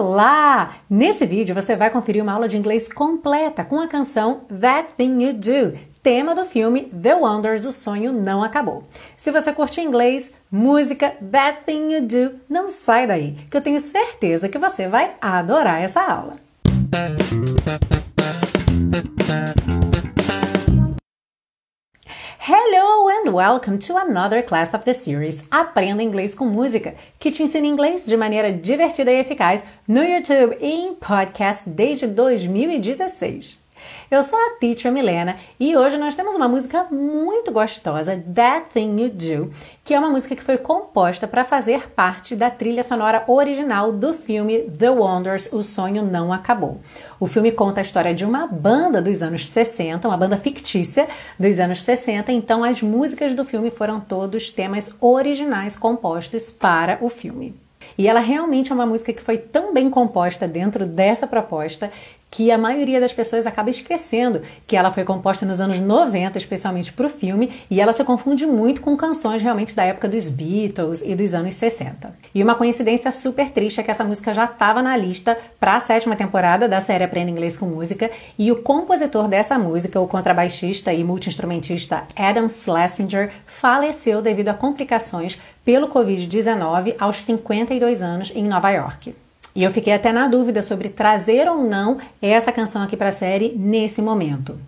Olá! Nesse vídeo você vai conferir uma aula de inglês completa com a canção That Thing You Do, tema do filme The Wonders, O Sonho Não Acabou. Se você curte inglês, música, That Thing You Do, não sai daí, que eu tenho certeza que você vai adorar essa aula. Hello and welcome to another class of the series Aprenda Inglês com Música, que te ensina inglês de maneira divertida e eficaz no YouTube e em podcast desde 2016. Eu sou a Teacher Milena e hoje nós temos uma música muito gostosa, That Thing You Do, que é uma música que foi composta para fazer parte da trilha sonora original do filme The Wonders O Sonho Não Acabou. O filme conta a história de uma banda dos anos 60, uma banda fictícia dos anos 60, então as músicas do filme foram todos temas originais compostos para o filme. E ela realmente é uma música que foi tão bem composta dentro dessa proposta que a maioria das pessoas acaba esquecendo que ela foi composta nos anos 90, especialmente para o filme, e ela se confunde muito com canções realmente da época dos Beatles e dos anos 60. E uma coincidência super triste é que essa música já estava na lista para a sétima temporada da série Aprenda Inglês com Música, e o compositor dessa música, o contrabaixista e multiinstrumentista Adam Schlesinger, faleceu devido a complicações pelo Covid-19 aos 52 anos em Nova York. E eu fiquei até na dúvida sobre trazer ou não essa canção aqui para a série nesse momento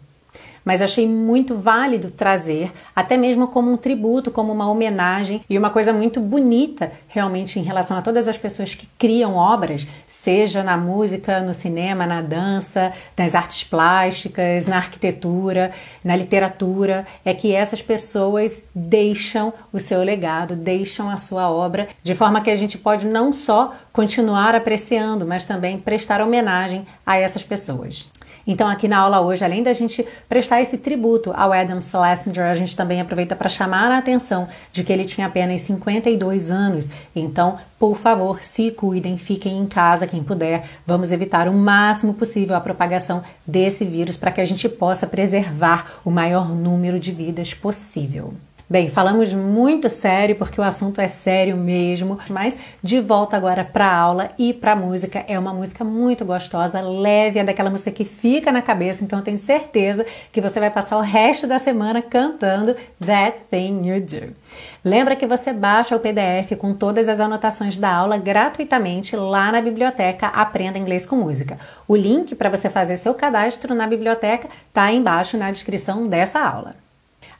mas achei muito válido trazer, até mesmo como um tributo, como uma homenagem e uma coisa muito bonita realmente em relação a todas as pessoas que criam obras, seja na música, no cinema, na dança, nas artes plásticas, na arquitetura, na literatura, é que essas pessoas deixam o seu legado, deixam a sua obra, de forma que a gente pode não só continuar apreciando, mas também prestar homenagem a essas pessoas. Então, aqui na aula hoje, além da gente prestar esse tributo ao Adam Schlesinger, a gente também aproveita para chamar a atenção de que ele tinha apenas 52 anos. Então, por favor, se cuidem, fiquem em casa quem puder. Vamos evitar o máximo possível a propagação desse vírus para que a gente possa preservar o maior número de vidas possível. Bem, falamos muito sério porque o assunto é sério mesmo, mas de volta agora para a aula e para a música. É uma música muito gostosa, leve, é daquela música que fica na cabeça, então eu tenho certeza que você vai passar o resto da semana cantando That Thing You Do. Lembra que você baixa o PDF com todas as anotações da aula gratuitamente lá na biblioteca Aprenda Inglês com Música. O link para você fazer seu cadastro na biblioteca está embaixo na descrição dessa aula.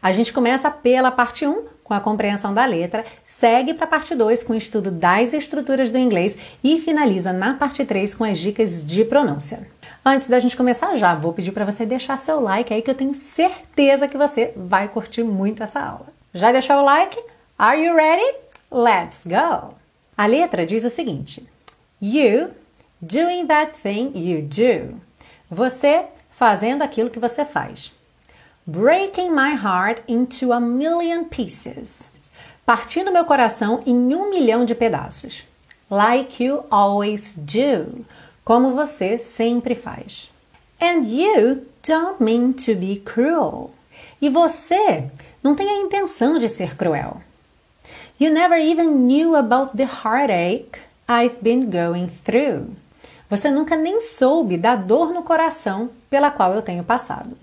A gente começa pela parte 1, com a compreensão da letra, segue para a parte 2 com o estudo das estruturas do inglês e finaliza na parte 3 com as dicas de pronúncia. Antes da gente começar já, vou pedir para você deixar seu like aí que eu tenho certeza que você vai curtir muito essa aula. Já deixou o like? Are you ready? Let's go! A letra diz o seguinte: You doing that thing you do. Você fazendo aquilo que você faz breaking my heart into a million pieces. Partindo meu coração em um milhão de pedaços. Like you always do. Como você sempre faz. And you don't mean to be cruel. E você não tem a intenção de ser cruel. You never even knew about the heartache I've been going through. Você nunca nem soube da dor no coração pela qual eu tenho passado.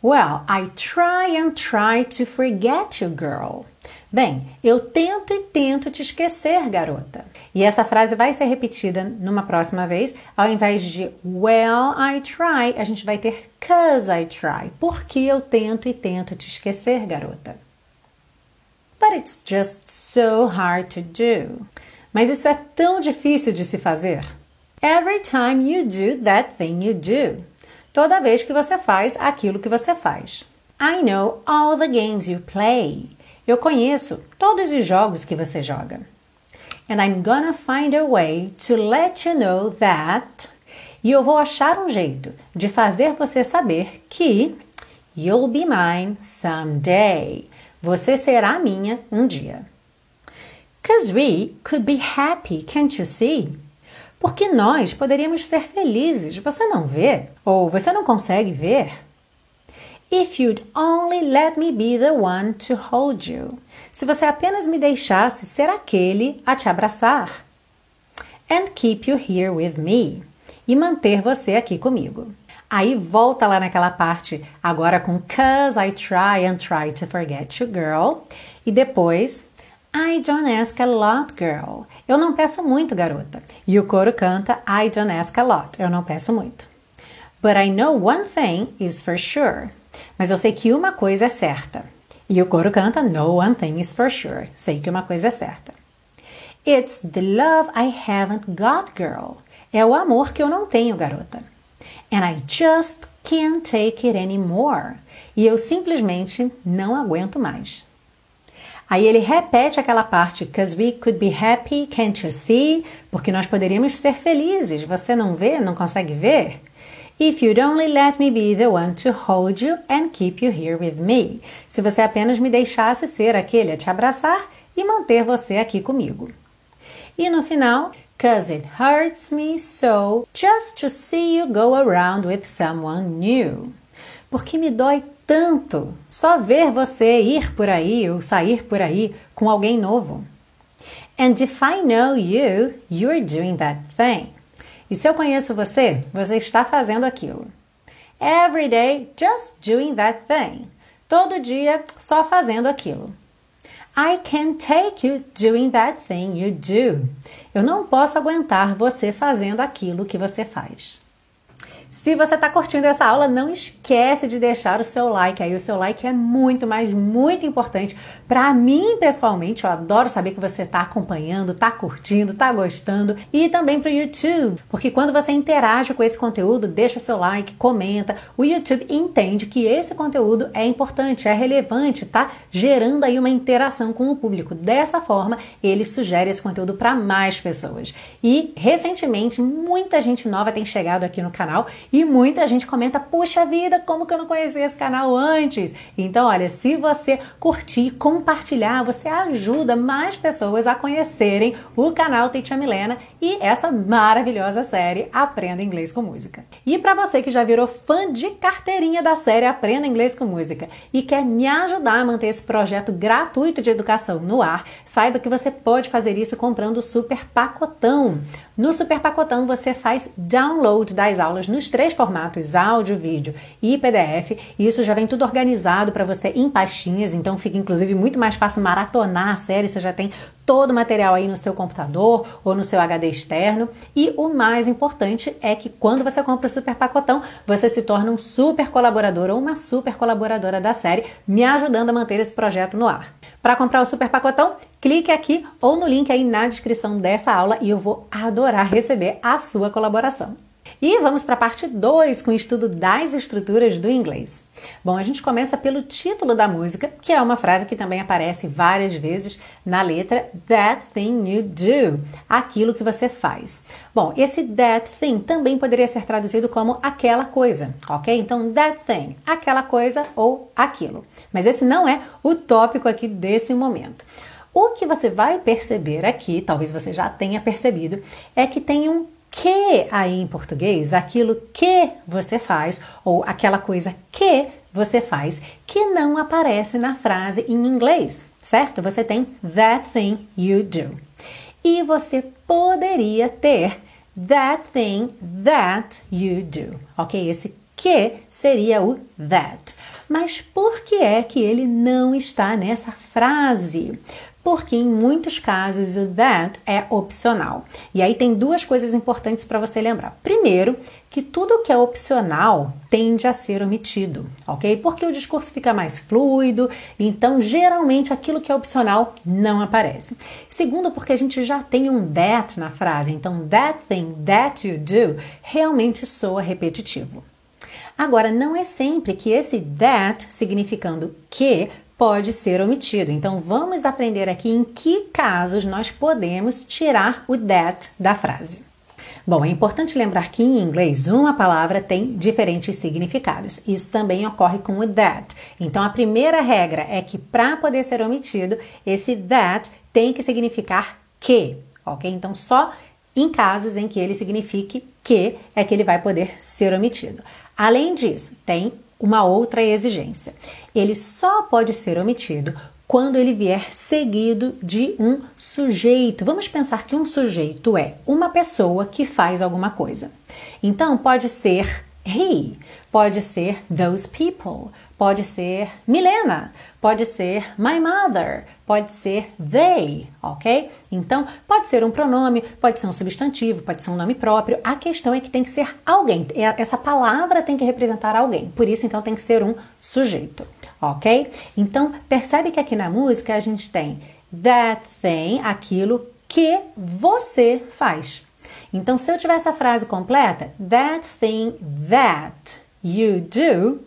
Well, I try and try to forget you, girl. Bem, eu tento e tento te esquecer, garota. E essa frase vai ser repetida numa próxima vez. Ao invés de well, I try, a gente vai ter cause I try. Porque eu tento e tento te esquecer, garota. But it's just so hard to do. Mas isso é tão difícil de se fazer. Every time you do that thing you do toda vez que você faz aquilo que você faz. I know all the games you play. Eu conheço todos os jogos que você joga. And I'm gonna find a way to let you know that. E eu vou achar um jeito de fazer você saber que you'll be mine someday. Você será minha um dia. Cause we could be happy, can't you see? Porque nós poderíamos ser felizes, você não vê? Ou você não consegue ver? If you'd only let me be the one to hold you. Se você apenas me deixasse ser aquele a te abraçar. and keep you here with me. E manter você aqui comigo. Aí volta lá naquela parte, agora com Cause I try and try to forget you, girl. E depois, I don't ask a lot, girl. Eu não peço muito, garota. E o coro canta I don't ask a lot. Eu não peço muito. But I know one thing is for sure. Mas eu sei que uma coisa é certa. E o coro canta No one thing is for sure. Sei que uma coisa é certa. It's the love I haven't got, girl. É o amor que eu não tenho, garota. And I just can't take it anymore. E eu simplesmente não aguento mais. Aí ele repete aquela parte, cause we could be happy, can't you see? Porque nós poderíamos ser felizes. Você não vê? Não consegue ver? If you'd only let me be the one to hold you and keep you here with me. Se você apenas me deixasse ser aquele a te abraçar e manter você aqui comigo. E no final, Cause it hurts me so just to see you go around with someone new. Porque me dói tanto só ver você ir por aí ou sair por aí com alguém novo. And if I know you, you're doing that thing. E se eu conheço você, você está fazendo aquilo. Every day, just doing that thing. Todo dia, só fazendo aquilo. I can't take you doing that thing you do. Eu não posso aguentar você fazendo aquilo que você faz. Se você está curtindo essa aula, não esquece de deixar o seu like aí. O seu like é muito, mas muito importante para mim pessoalmente. Eu adoro saber que você está acompanhando, está curtindo, está gostando e também para o YouTube, porque quando você interage com esse conteúdo, deixa o seu like, comenta, o YouTube entende que esse conteúdo é importante, é relevante, tá gerando aí uma interação com o público. Dessa forma, ele sugere esse conteúdo para mais pessoas. E recentemente, muita gente nova tem chegado aqui no canal e muita gente comenta: puxa vida, como que eu não conhecia esse canal antes? Então, olha, se você curtir, compartilhar, você ajuda mais pessoas a conhecerem o canal Teacher Milena e essa maravilhosa série Aprenda Inglês com Música. E para você que já virou fã de carteirinha da série Aprenda Inglês com Música e quer me ajudar a manter esse projeto gratuito de educação no ar, saiba que você pode fazer isso comprando o Super Pacotão. No Super Pacotão você faz download das aulas nos três formatos, áudio, vídeo e PDF. E isso já vem tudo organizado para você em pastinhas, então fica inclusive muito mais fácil maratonar a série, você já tem todo o material aí no seu computador ou no seu HD externo. E o mais importante é que quando você compra o Super Pacotão, você se torna um super colaborador ou uma super colaboradora da série, me ajudando a manter esse projeto no ar. Para comprar o Super Pacotão, clique aqui ou no link aí na descrição dessa aula e eu vou adorar receber a sua colaboração. E vamos para a parte 2 com o estudo das estruturas do inglês. Bom, a gente começa pelo título da música, que é uma frase que também aparece várias vezes na letra That thing you do, aquilo que você faz. Bom, esse that thing também poderia ser traduzido como aquela coisa, ok? Então, that thing, aquela coisa ou aquilo. Mas esse não é o tópico aqui desse momento. O que você vai perceber aqui, talvez você já tenha percebido, é que tem um que aí em português, aquilo que você faz ou aquela coisa que você faz que não aparece na frase em inglês, certo? Você tem that thing you do. E você poderia ter that thing that you do, ok? Esse que seria o that. Mas por que é que ele não está nessa frase? Porque em muitos casos o that é opcional. E aí tem duas coisas importantes para você lembrar. Primeiro, que tudo que é opcional tende a ser omitido, ok? Porque o discurso fica mais fluido, então geralmente aquilo que é opcional não aparece. Segundo, porque a gente já tem um that na frase, então that thing that you do realmente soa repetitivo. Agora, não é sempre que esse that, significando que, pode ser omitido. Então vamos aprender aqui em que casos nós podemos tirar o that da frase. Bom, é importante lembrar que em inglês uma palavra tem diferentes significados. Isso também ocorre com o that. Então a primeira regra é que para poder ser omitido, esse that tem que significar que, ok? Então só em casos em que ele signifique que é que ele vai poder ser omitido. Além disso, tem uma outra exigência. Ele só pode ser omitido quando ele vier seguido de um sujeito. Vamos pensar que um sujeito é uma pessoa que faz alguma coisa. Então, pode ser he, pode ser those people, pode ser Milena, pode ser my mother, pode ser they, ok? Então, pode ser um pronome, pode ser um substantivo, pode ser um nome próprio. A questão é que tem que ser alguém. É, essa palavra tem que representar alguém. Por isso, então, tem que ser um sujeito, ok? Então, percebe que aqui na música a gente tem that thing, aquilo que você faz. Então, se eu tiver essa frase completa, that thing that you do,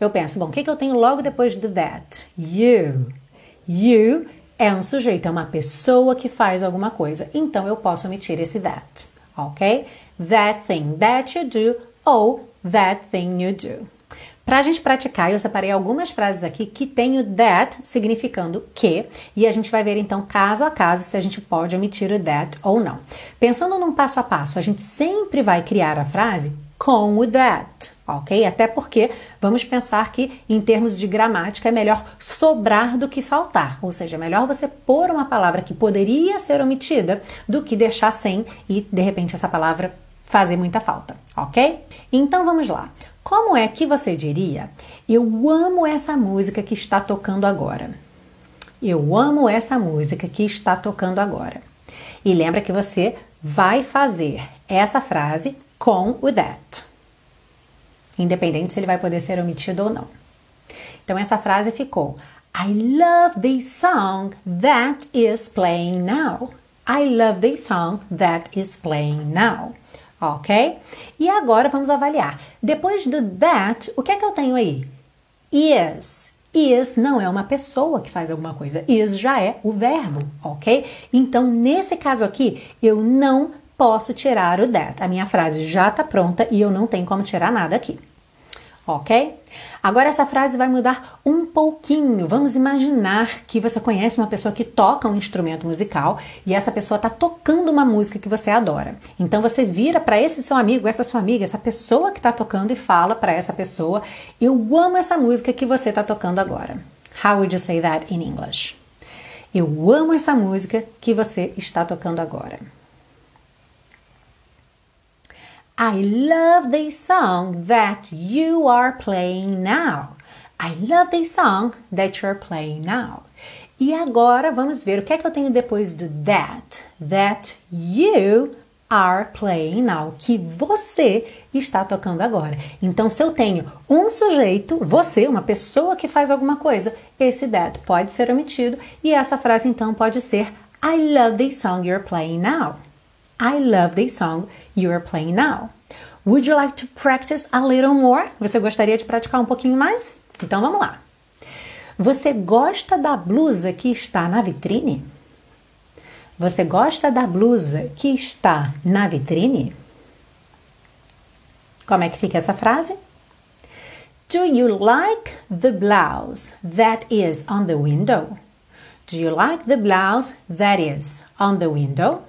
eu penso, bom, o que, que eu tenho logo depois do that? You. You é um sujeito, é uma pessoa que faz alguma coisa. Então, eu posso omitir esse that, ok? That thing that you do ou that thing you do. Para a gente praticar, eu separei algumas frases aqui que tem o that significando que, e a gente vai ver então caso a caso se a gente pode omitir o that ou não. Pensando num passo a passo, a gente sempre vai criar a frase com o that, ok? Até porque vamos pensar que, em termos de gramática, é melhor sobrar do que faltar, ou seja, é melhor você pôr uma palavra que poderia ser omitida do que deixar sem e, de repente, essa palavra fazer muita falta, ok? Então vamos lá. Como é que você diria? Eu amo essa música que está tocando agora. Eu amo essa música que está tocando agora. E lembra que você vai fazer essa frase com o that. Independente se ele vai poder ser omitido ou não. Então essa frase ficou: I love this song that is playing now. I love this song that is playing now ok? E agora vamos avaliar. Depois do that, o que é que eu tenho aí? Is. Is não é uma pessoa que faz alguma coisa. Is já é o verbo, ok? Então, nesse caso aqui, eu não posso tirar o that. A minha frase já está pronta e eu não tenho como tirar nada aqui ok? Agora essa frase vai mudar um pouquinho. Vamos imaginar que você conhece uma pessoa que toca um instrumento musical e essa pessoa está tocando uma música que você adora. Então você vira para esse seu amigo, essa sua amiga, essa pessoa que está tocando e fala para essa pessoa: Eu amo essa música que você está tocando agora. How would you say that in English? Eu amo essa música que você está tocando agora. I love the song that you are playing now. I love the song that you're playing now. E agora vamos ver o que é que eu tenho depois do that. That you are playing now. Que você está tocando agora. Então, se eu tenho um sujeito, você, uma pessoa que faz alguma coisa, esse that pode ser omitido e essa frase então pode ser I love the song you're playing now. I love the song you are playing now. Would you like to practice a little more? Você gostaria de praticar um pouquinho mais? Então vamos lá. Você gosta da blusa que está na vitrine? Você gosta da blusa que está na vitrine? Como é que fica essa frase? Do you like the blouse that is on the window? Do you like the blouse that is on the window?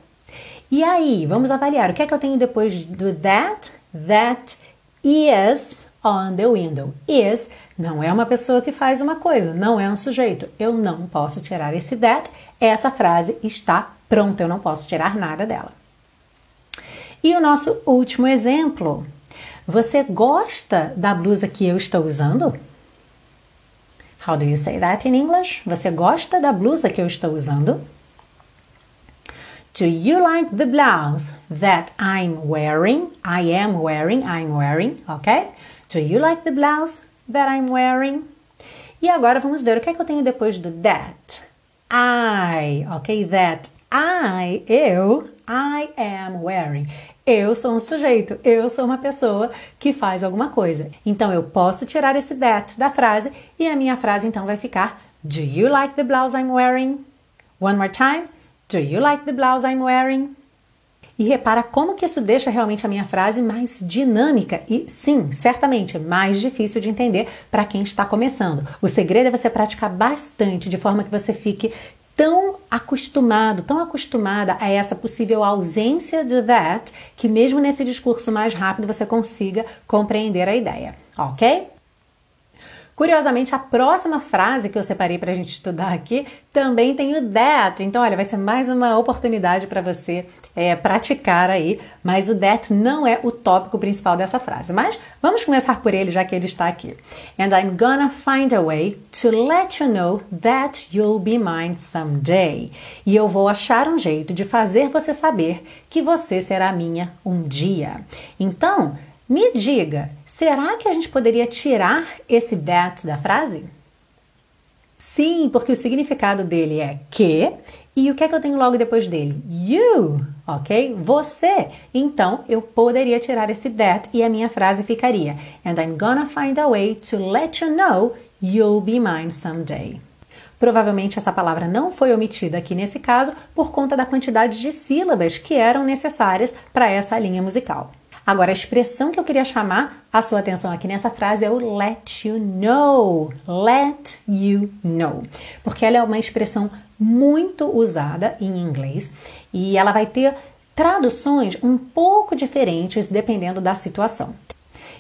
E aí, vamos avaliar. O que é que eu tenho depois do that? That is on the window. Is não é uma pessoa que faz uma coisa, não é um sujeito. Eu não posso tirar esse that. Essa frase está pronta, eu não posso tirar nada dela. E o nosso último exemplo. Você gosta da blusa que eu estou usando? How do you say that in English? Você gosta da blusa que eu estou usando? Do you like the blouse that I'm wearing? I am wearing, I'm wearing, ok? Do you like the blouse that I'm wearing? E agora vamos ver o que é que eu tenho depois do that. I, ok? That I, eu, I am wearing. Eu sou um sujeito, eu sou uma pessoa que faz alguma coisa. Então eu posso tirar esse that da frase e a minha frase então vai ficar Do you like the blouse I'm wearing? One more time. Do you like the blouse I'm wearing? E repara como que isso deixa realmente a minha frase mais dinâmica e, sim, certamente mais difícil de entender para quem está começando. O segredo é você praticar bastante de forma que você fique tão acostumado, tão acostumada a essa possível ausência do that, que mesmo nesse discurso mais rápido você consiga compreender a ideia, ok? Curiosamente, a próxima frase que eu separei para a gente estudar aqui também tem o that. Então, olha, vai ser mais uma oportunidade para você é, praticar aí. Mas o that não é o tópico principal dessa frase. Mas vamos começar por ele, já que ele está aqui. And I'm gonna find a way to let you know that you'll be mine someday. E eu vou achar um jeito de fazer você saber que você será minha um dia. Então, me diga, será que a gente poderia tirar esse that da frase? Sim, porque o significado dele é que e o que é que eu tenho logo depois dele? You, ok? Você. Então eu poderia tirar esse that e a minha frase ficaria: And I'm gonna find a way to let you know you'll be mine someday. Provavelmente essa palavra não foi omitida aqui nesse caso por conta da quantidade de sílabas que eram necessárias para essa linha musical. Agora, a expressão que eu queria chamar a sua atenção aqui nessa frase é o let you know. Let you know. Porque ela é uma expressão muito usada em inglês e ela vai ter traduções um pouco diferentes dependendo da situação.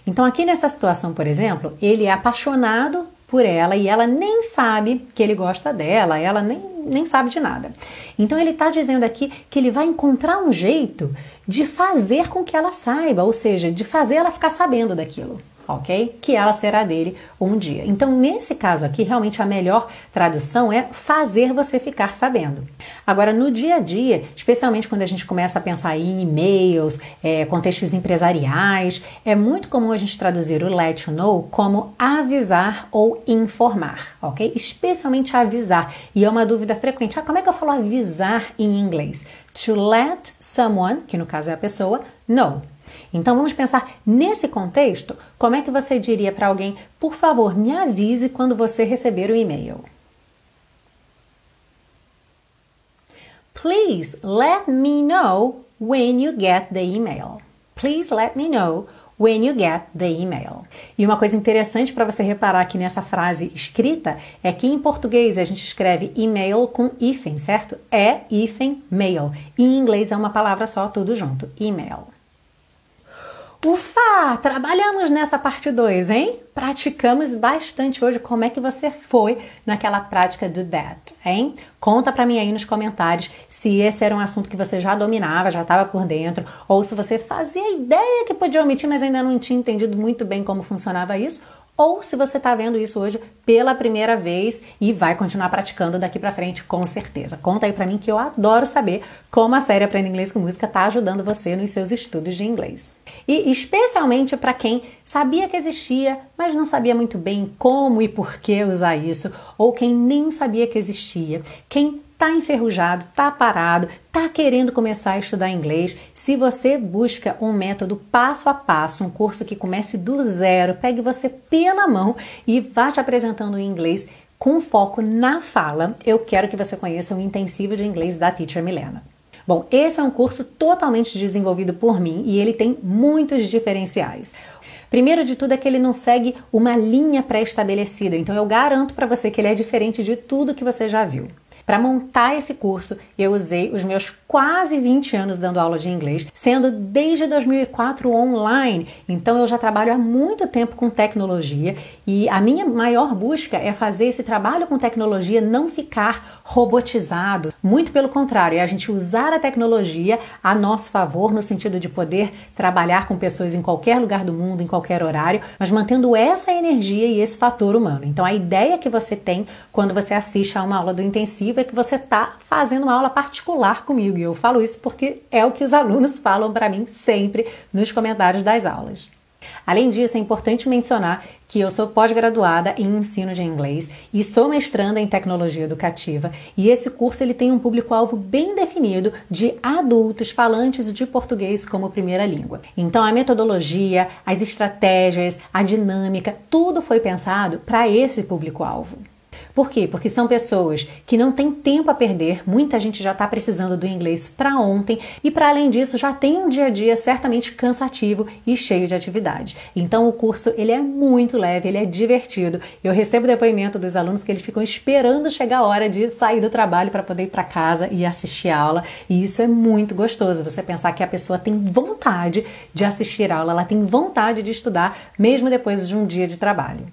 Então, aqui nessa situação, por exemplo, ele é apaixonado por ela e ela nem sabe que ele gosta dela, ela nem, nem sabe de nada. Então, ele está dizendo aqui que ele vai encontrar um jeito de fazer com que ela saiba, ou seja, de fazer ela ficar sabendo daquilo ok? Que ela será dele um dia. Então, nesse caso aqui, realmente a melhor tradução é fazer você ficar sabendo. Agora, no dia a dia, especialmente quando a gente começa a pensar em e-mails, é, contextos empresariais, é muito comum a gente traduzir o let you know como avisar ou informar, ok? Especialmente avisar. E é uma dúvida frequente. Ah, como é que eu falo avisar em inglês? To let someone, que no caso é a pessoa, know. Então vamos pensar nesse contexto, como é que você diria para alguém, por favor, me avise quando você receber o e-mail? Please let me know when you get the email. Please let me know when you get the email. E uma coisa interessante para você reparar aqui nessa frase escrita é que em português a gente escreve e-mail com hífen, certo? É hífen mail. Em inglês é uma palavra só, tudo junto, email. Ufa! Trabalhamos nessa parte 2, hein? Praticamos bastante hoje. Como é que você foi naquela prática do that, hein? Conta para mim aí nos comentários se esse era um assunto que você já dominava, já estava por dentro, ou se você fazia ideia que podia omitir, mas ainda não tinha entendido muito bem como funcionava isso, ou se você está vendo isso hoje pela primeira vez e vai continuar praticando daqui para frente, com certeza. Conta aí para mim que eu adoro saber como a série Aprenda Inglês com Música está ajudando você nos seus estudos de inglês. E especialmente para quem sabia que existia, mas não sabia muito bem como e por que usar isso, ou quem nem sabia que existia, quem tá enferrujado, tá parado, tá querendo começar a estudar inglês, se você busca um método passo a passo, um curso que comece do zero, pegue você pela mão e vá te apresentando em inglês com foco na fala, eu quero que você conheça o intensivo de inglês da Teacher Milena. Bom, esse é um curso totalmente desenvolvido por mim e ele tem muitos diferenciais. Primeiro de tudo é que ele não segue uma linha pré-estabelecida, então eu garanto para você que ele é diferente de tudo que você já viu. Para montar esse curso, eu usei os meus quase 20 anos dando aula de inglês, sendo desde 2004 online. Então eu já trabalho há muito tempo com tecnologia e a minha maior busca é fazer esse trabalho com tecnologia não ficar robotizado. Muito pelo contrário, é a gente usar a tecnologia a nosso favor no sentido de poder trabalhar com pessoas em qualquer lugar do mundo, em qualquer horário, mas mantendo essa energia e esse fator humano. Então a ideia que você tem quando você assiste a uma aula do intensivo é que você está fazendo uma aula particular comigo. E eu falo isso porque é o que os alunos falam para mim sempre nos comentários das aulas. Além disso, é importante mencionar que eu sou pós-graduada em ensino de inglês e sou mestranda em tecnologia educativa, e esse curso ele tem um público-alvo bem definido de adultos falantes de português como primeira língua. Então a metodologia, as estratégias, a dinâmica, tudo foi pensado para esse público-alvo. Por quê? Porque são pessoas que não têm tempo a perder, muita gente já está precisando do inglês para ontem e, para além disso, já tem um dia a dia certamente cansativo e cheio de atividade. Então, o curso ele é muito leve, ele é divertido. Eu recebo depoimento dos alunos que eles ficam esperando chegar a hora de sair do trabalho para poder ir para casa e assistir a aula, e isso é muito gostoso. Você pensar que a pessoa tem vontade de assistir a aula, ela tem vontade de estudar, mesmo depois de um dia de trabalho.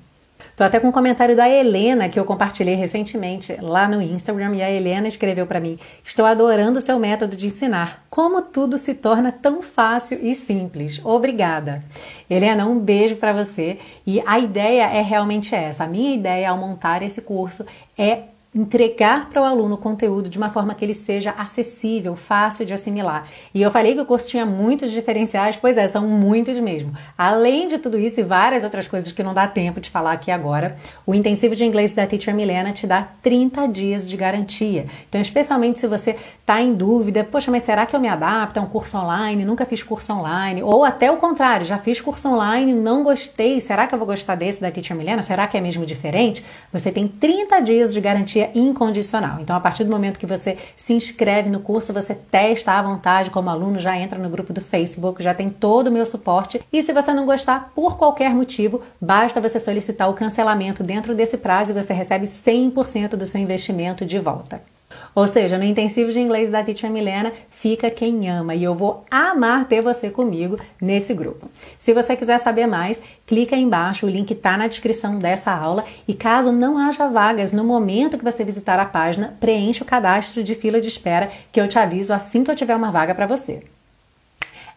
Até com um comentário da Helena que eu compartilhei recentemente lá no Instagram e a Helena escreveu para mim: "Estou adorando seu método de ensinar. Como tudo se torna tão fácil e simples. Obrigada." Helena, um beijo para você. E a ideia é realmente essa. A minha ideia ao montar esse curso é entregar para o aluno o conteúdo de uma forma que ele seja acessível, fácil de assimilar. E eu falei que o curso tinha muitos diferenciais, pois é, são muitos mesmo. Além de tudo isso e várias outras coisas que não dá tempo de falar aqui agora, o intensivo de inglês da Teacher Milena te dá 30 dias de garantia. Então, especialmente se você está em dúvida, poxa, mas será que eu me adapto a um curso online? Nunca fiz curso online. Ou até o contrário, já fiz curso online, não gostei. Será que eu vou gostar desse da Teacher Milena? Será que é mesmo diferente? Você tem 30 dias de garantia incondicional. Então, a partir do momento que você se inscreve no curso, você testa à vontade como aluno, já entra no grupo do Facebook, já tem todo o meu suporte. E se você não gostar por qualquer motivo, basta você solicitar o cancelamento dentro desse prazo e você recebe 100% do seu investimento de volta. Ou seja, no intensivo de inglês da Teacher Milena, fica quem ama e eu vou amar ter você comigo nesse grupo. Se você quiser saber mais, clica aí embaixo, o link está na descrição dessa aula e caso não haja vagas no momento que você visitar a página, preencha o cadastro de fila de espera que eu te aviso assim que eu tiver uma vaga para você.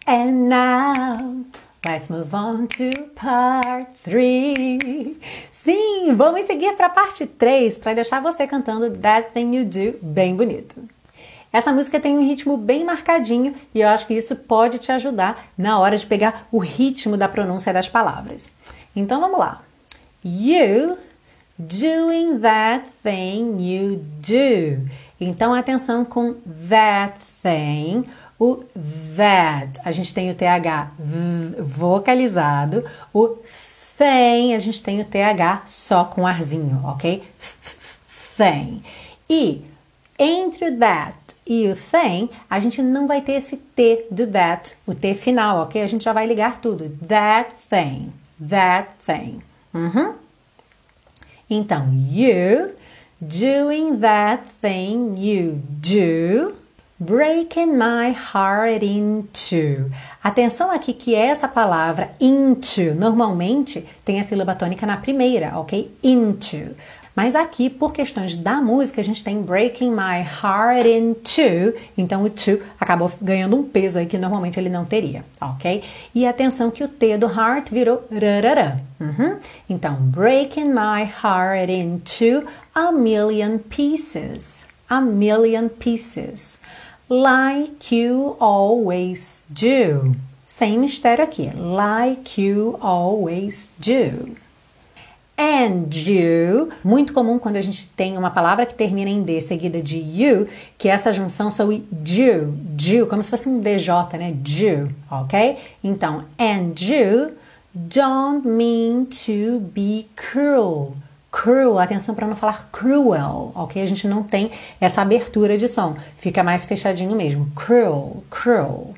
And now Let's move on to part 3. Sim, vamos seguir para a parte 3 para deixar você cantando That Thing You Do bem bonito. Essa música tem um ritmo bem marcadinho e eu acho que isso pode te ajudar na hora de pegar o ritmo da pronúncia das palavras. Então vamos lá. You doing that thing you do. Então atenção com that thing o that, a gente tem o TH vocalizado. O thing, a gente tem o TH só com arzinho, ok? Thing. E entre o that e o thing, a gente não vai ter esse T do that, o T final, ok? A gente já vai ligar tudo. That thing, that thing. Uhum. Então, you doing that thing you do Breaking my heart into. Atenção aqui que essa palavra into normalmente tem a sílaba tônica na primeira, ok? Into. Mas aqui, por questões da música, a gente tem breaking my heart into. Então o to acabou ganhando um peso aí que normalmente ele não teria, ok? E atenção que o T do heart virou rarará. Uhum. Então, breaking my heart into a million pieces. A million pieces like you always do. Sem mistério aqui, like you always do. And you, muito comum quando a gente tem uma palavra que termina em D seguida de you, que essa junção são do, do, como se fosse um DJ, né? Do, ok? Então, and you don't mean to be cruel cruel, atenção para não falar cruel, ok? A gente não tem essa abertura de som, fica mais fechadinho mesmo. Cruel, cruel.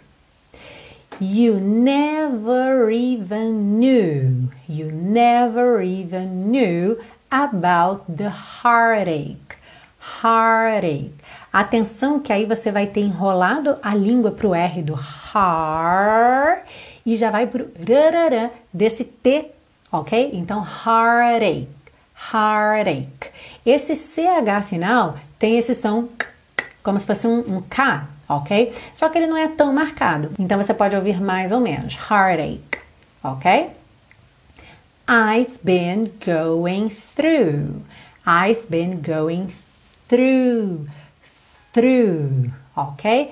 You never even knew, you never even knew about the heartache. Heartache. Atenção que aí você vai ter enrolado a língua para o R do har e já vai para o rararã desse T, ok? Então, heartache heartache. Esse CH final tem esse som como se fosse um, um K, ok? Só que ele não é tão marcado. Então você pode ouvir mais ou menos. Heartache, ok? I've been going through. I've been going through. Through, ok?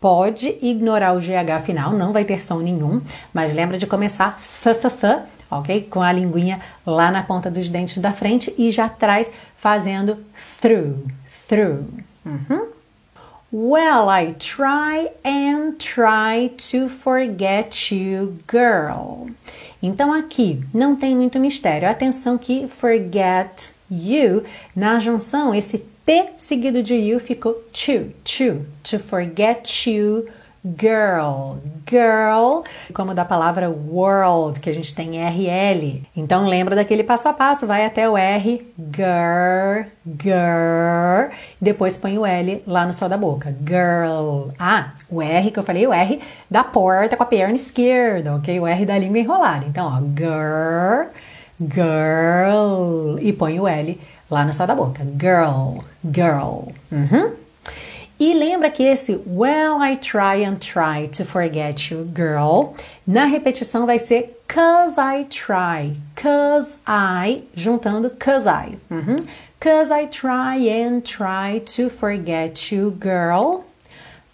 Pode ignorar o GH final, não vai ter som nenhum, mas lembra de começar f, f, f ok? Com a linguinha lá na ponta dos dentes da frente e já atrás fazendo through, through. Uhum. Well, I try and try to forget you, girl. Então aqui não tem muito mistério. Atenção que forget you na junção esse T seguido de you ficou to, to, to forget you, girl, girl, como da palavra world, que a gente tem RL. Então lembra daquele passo a passo, vai até o R, girl, girl, depois põe o L lá no céu da boca, girl. Ah, o R que eu falei, o R da porta com a perna esquerda, ok? O R da língua enrolada. Então, ó, girl, girl. E põe o L lá no céu da boca. Girl, girl. Uhum. E lembra que esse Well, I try and try to forget you, girl, na repetição vai ser Cause I try. Cause I, juntando cause I. Uhum. Cause I try and try to forget you, girl.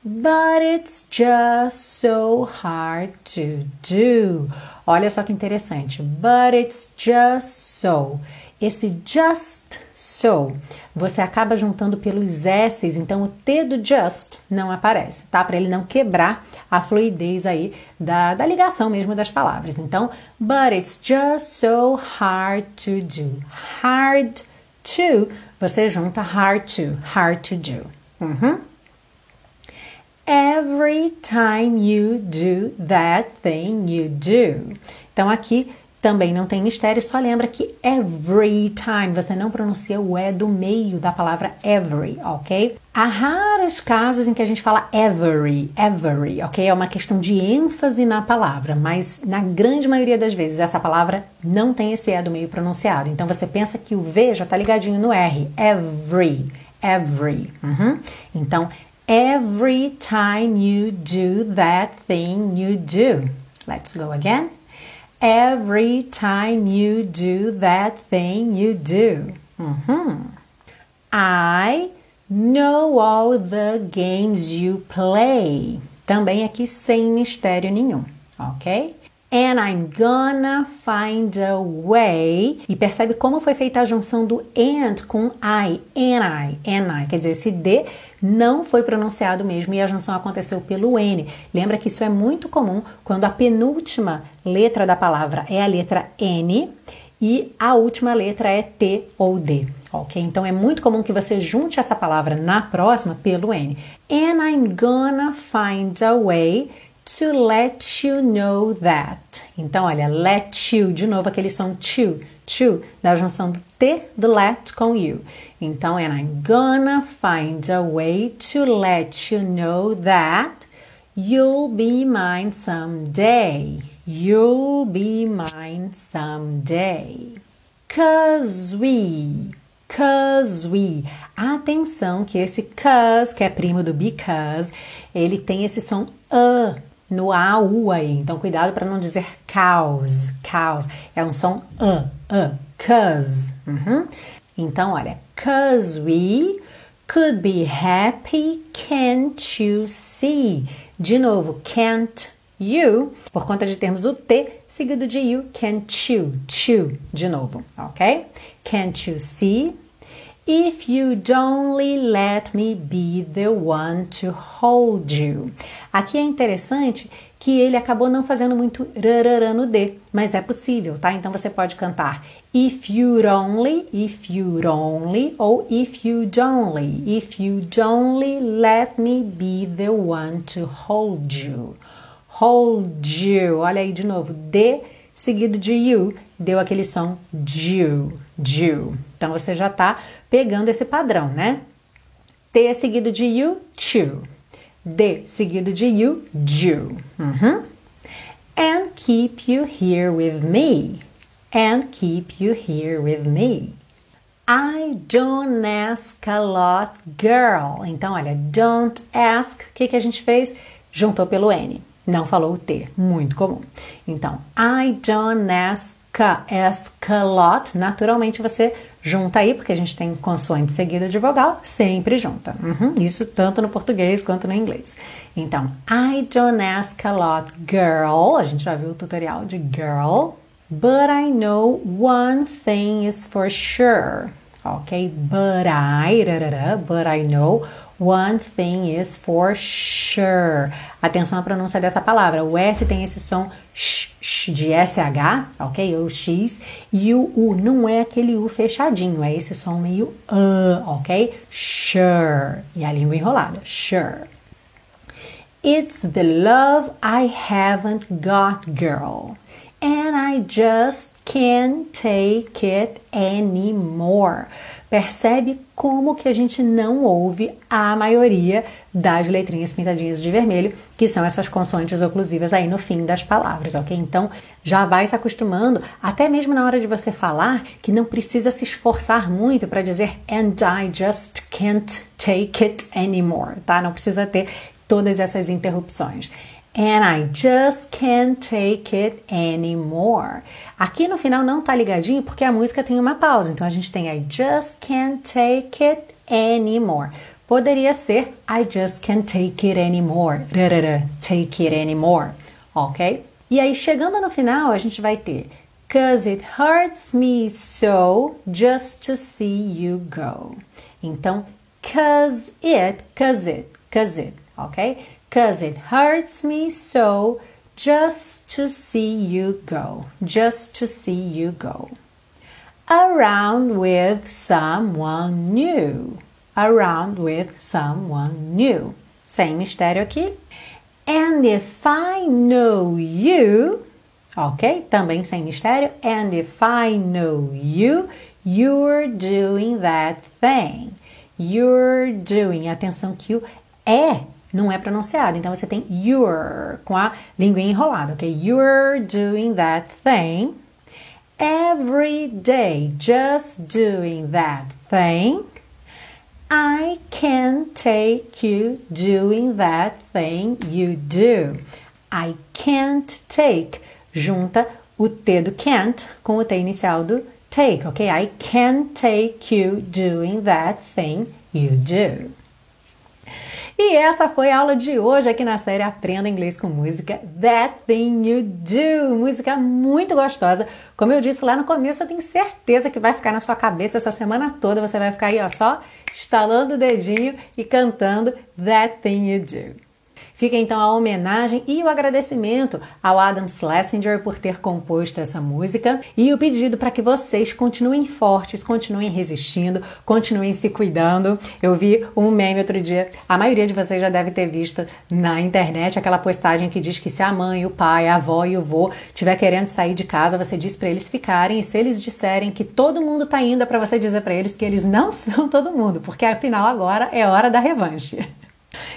But it's just so hard to do. Olha só que interessante. But it's just so. Esse just so, você acaba juntando pelos S's, então o T do just não aparece, tá? Para ele não quebrar a fluidez aí da, da ligação mesmo das palavras. Então, but it's just so hard to do. Hard to, você junta hard to, hard to do. Uhum. Every time you do that thing you do. Então aqui também não tem mistério, só lembra que every time você não pronuncia o E do meio da palavra every, ok? Há raros casos em que a gente fala every, every, ok? É uma questão de ênfase na palavra, mas na grande maioria das vezes essa palavra não tem esse E do meio pronunciado. Então você pensa que o V já está ligadinho no R, every, every. Uhum. Então, every time you do that thing you do. Let's go again every time you do that thing you do. Uhum. I know all the games you play. Também aqui sem mistério nenhum, ok? And I'm gonna find a way. E percebe como foi feita a junção do and com I, and I, and I. Quer dizer, esse D não foi pronunciado mesmo e a junção aconteceu pelo N. Lembra que isso é muito comum quando a penúltima letra da palavra é a letra N e a última letra é T ou D. Ok? Então é muito comum que você junte essa palavra na próxima pelo N. And I'm gonna find a way to let you know that. Então, olha, let you, de novo aquele som to, to, da junção do T do let com you. Então, and I'm gonna find a way to let you know that you'll be mine someday. You'll be mine someday. Cause we, cause we. Atenção que esse cause, que é primo do because, ele tem esse som a no A, U aí. Então, cuidado para não dizer cows, cows. É um som A, A, cause. Uhum. Então, olha, cause we could be happy, can't you see? De novo, can't you, por conta de termos o T seguido de you, can't you, chew, de novo, ok? Can't you see? If you'd only let me be the one to hold you. Aqui é interessante que ele acabou não fazendo muito rararã no D, mas é possível, tá? Então você pode cantar if you'd only, if you'd only, ou if you'd only, if you'd only let me be the one to hold you. Hold you. Olha aí de novo, D seguido de you, deu aquele som you, you. Então você já está pegando esse padrão, né? T seguido de you, chew. D seguido de you, you. Uhum. And keep you here with me. And keep you here with me. I don't ask a lot, girl. Então, olha, don't ask. O que, que a gente fez? Juntou pelo N. Não falou o T. Muito comum. Então, I don't ask a lot. Naturalmente você junta aí, porque a gente tem consoante seguida de vogal, sempre junta. Uhum, isso tanto no português quanto no inglês. Então, I don't ask a lot, girl. A gente já viu o tutorial de girl. But I know one thing is for sure. Ok? But I, but I know One thing is for sure. Atenção à pronúncia dessa palavra. O S tem esse som sh, sh de SH, ok? Ou X. E o U não é aquele U fechadinho, é esse som meio uh, ok? Sure. E a língua enrolada. Sure. It's the love I haven't got, girl. And I just can't take it anymore. Percebe como que a gente não ouve a maioria das letrinhas pintadinhas de vermelho, que são essas consoantes oclusivas aí no fim das palavras, ok? Então já vai se acostumando, até mesmo na hora de você falar, que não precisa se esforçar muito para dizer and I just can't take it anymore, tá? Não precisa ter todas essas interrupções. And I just can't take it anymore. Aqui no final não tá ligadinho porque a música tem uma pausa. Então a gente tem I just can't take it anymore. Poderia ser I just can't take it anymore. take it anymore. Ok? E aí chegando no final a gente vai ter Cause it hurts me so just to see you go. Então, cause it, cause it, cause it, ok? Cause it hurts me so just to see you go. Just to see you go. Around with someone new. Around with someone new. Sem mistério aqui. And if I know you, ok? Também sem mistério. And if I know you, you're doing that thing. You're doing. Atenção que o é não é pronunciado. Então você tem you're com a língua enrolada, ok? You're doing that thing every day, just doing that thing. I can take you doing that thing you do. I can't take. Junta o T do can't com o T inicial do take, ok? I can't take you doing that thing you do. E essa foi a aula de hoje aqui na série Aprenda Inglês com Música That Thing You Do. Música muito gostosa. Como eu disse lá no começo, eu tenho certeza que vai ficar na sua cabeça essa semana toda. Você vai ficar aí, ó, só estalando o dedinho e cantando That Thing You Do. Fica então a homenagem e o agradecimento ao Adam Schlesinger por ter composto essa música e o pedido para que vocês continuem fortes, continuem resistindo, continuem se cuidando. Eu vi um meme outro dia, a maioria de vocês já deve ter visto na internet aquela postagem que diz que se a mãe, o pai, a avó e o vô estiver querendo sair de casa, você diz para eles ficarem e se eles disserem que todo mundo tá indo, é para você dizer para eles que eles não são todo mundo, porque afinal agora é hora da revanche.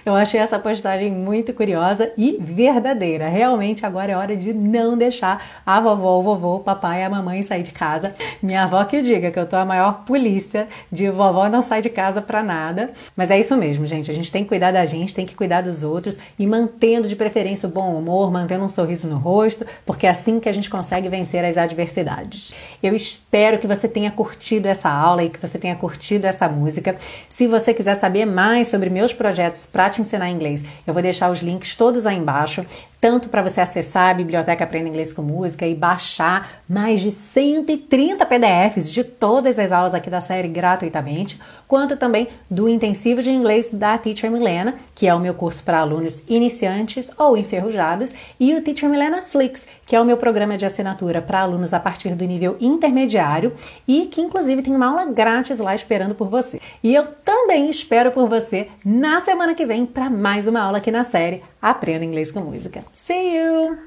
Eu achei essa postagem muito curiosa e verdadeira. Realmente agora é hora de não deixar a vovó, o vovô, o papai e a mamãe sair de casa. Minha avó que diga que eu tô a maior polícia de vovó não sai de casa para nada. Mas é isso mesmo, gente. A gente tem que cuidar da gente, tem que cuidar dos outros e mantendo de preferência o bom humor, mantendo um sorriso no rosto, porque é assim que a gente consegue vencer as adversidades. Eu espero que você tenha curtido essa aula e que você tenha curtido essa música. Se você quiser saber mais sobre meus projetos para te ensinar inglês. Eu vou deixar os links todos aí embaixo tanto para você acessar a biblioteca Aprenda Inglês com Música e baixar mais de 130 PDFs de todas as aulas aqui da série gratuitamente, quanto também do intensivo de inglês da Teacher Milena, que é o meu curso para alunos iniciantes ou enferrujados, e o Teacher Milena Flix, que é o meu programa de assinatura para alunos a partir do nível intermediário e que inclusive tem uma aula grátis lá esperando por você. E eu também espero por você na semana que vem para mais uma aula aqui na série Aprenda Inglês com Música. See you!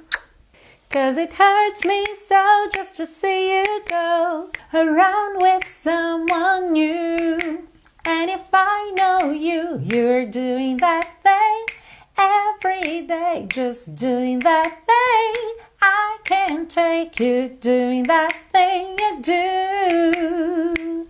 Cause it hurts me so just to see you go around with someone new. And if I know you, you're doing that thing every day, just doing that thing. I can't take you doing that thing you do.